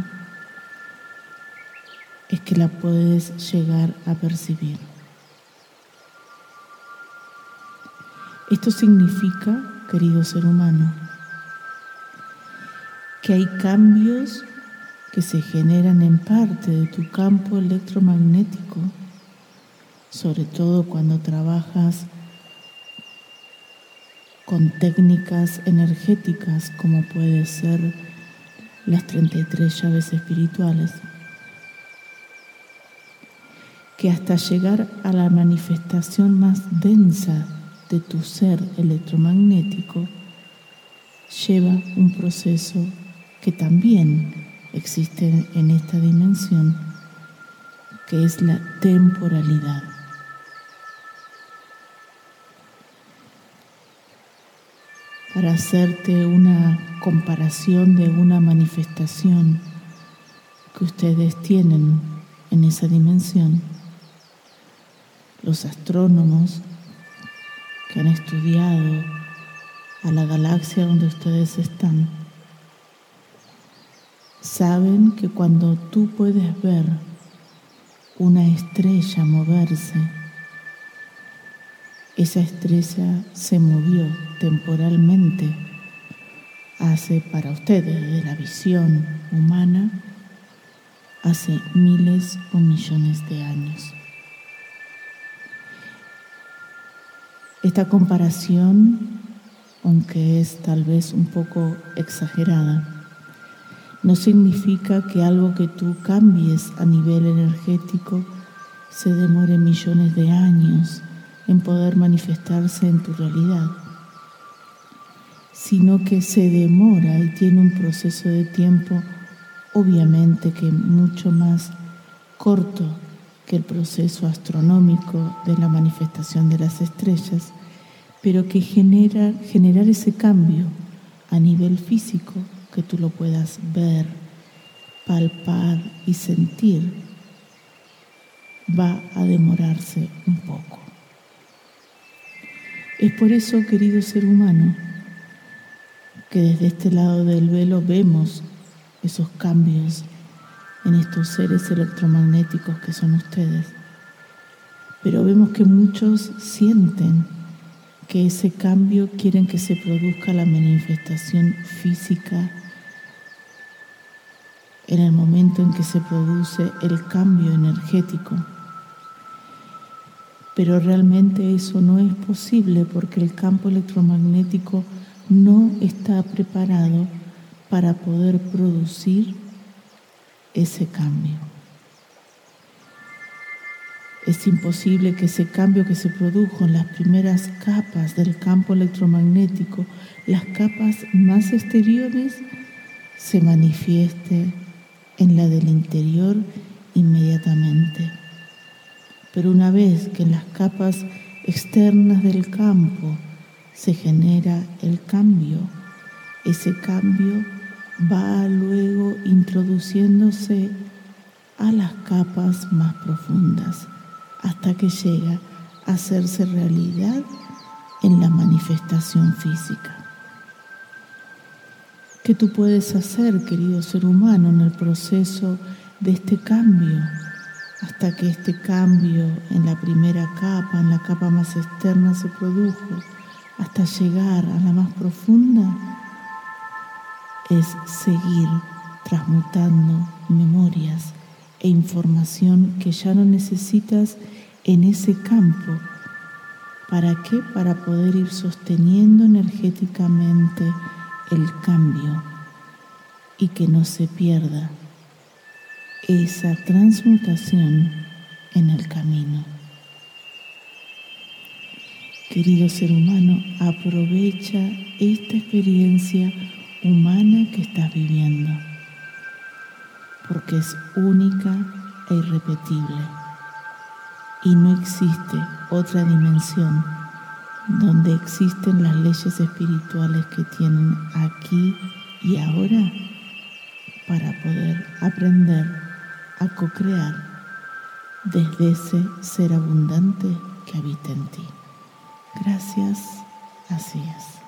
es que la puedes llegar a percibir. Esto significa, querido ser humano, que hay cambios que se generan en parte de tu campo electromagnético, sobre todo cuando trabajas con técnicas energéticas como puede ser las 33 llaves espirituales, que hasta llegar a la manifestación más densa de tu ser electromagnético lleva un proceso que también existe en esta dimensión, que es la temporalidad. Para hacerte una comparación de una manifestación que ustedes tienen en esa dimensión, los astrónomos que han estudiado a la galaxia donde ustedes están, saben que cuando tú puedes ver una estrella moverse. Esa estrella se movió temporalmente hace para ustedes de la visión humana hace miles o millones de años. Esta comparación, aunque es tal vez un poco exagerada, no significa que algo que tú cambies a nivel energético se demore millones de años en poder manifestarse en tu realidad, sino que se demora y tiene un proceso de tiempo obviamente que mucho más corto que el proceso astronómico de la manifestación de las estrellas, pero que genera generar ese cambio a nivel físico, que tú lo puedas ver, palpar y sentir, va a demorarse un poco. Es por eso, querido ser humano, que desde este lado del velo vemos esos cambios en estos seres electromagnéticos que son ustedes. Pero vemos que muchos sienten que ese cambio quieren que se produzca la manifestación física en el momento en que se produce el cambio energético. Pero realmente eso no es posible porque el campo electromagnético no está preparado para poder producir ese cambio. Es imposible que ese cambio que se produjo en las primeras capas del campo electromagnético, las capas más exteriores, se manifieste en la del interior inmediatamente. Pero una vez que en las capas externas del campo se genera el cambio, ese cambio va luego introduciéndose a las capas más profundas hasta que llega a hacerse realidad en la manifestación física. ¿Qué tú puedes hacer, querido ser humano, en el proceso de este cambio? Hasta que este cambio en la primera capa, en la capa más externa, se produjo, hasta llegar a la más profunda, es seguir transmutando memorias e información que ya no necesitas en ese campo. ¿Para qué? Para poder ir sosteniendo energéticamente el cambio y que no se pierda esa transmutación en el camino. Querido ser humano, aprovecha esta experiencia humana que estás viviendo, porque es única e irrepetible y no existe otra dimensión donde existen las leyes espirituales que tienen aquí y ahora para poder aprender a co-crear desde ese ser abundante que habita en ti. Gracias, así es.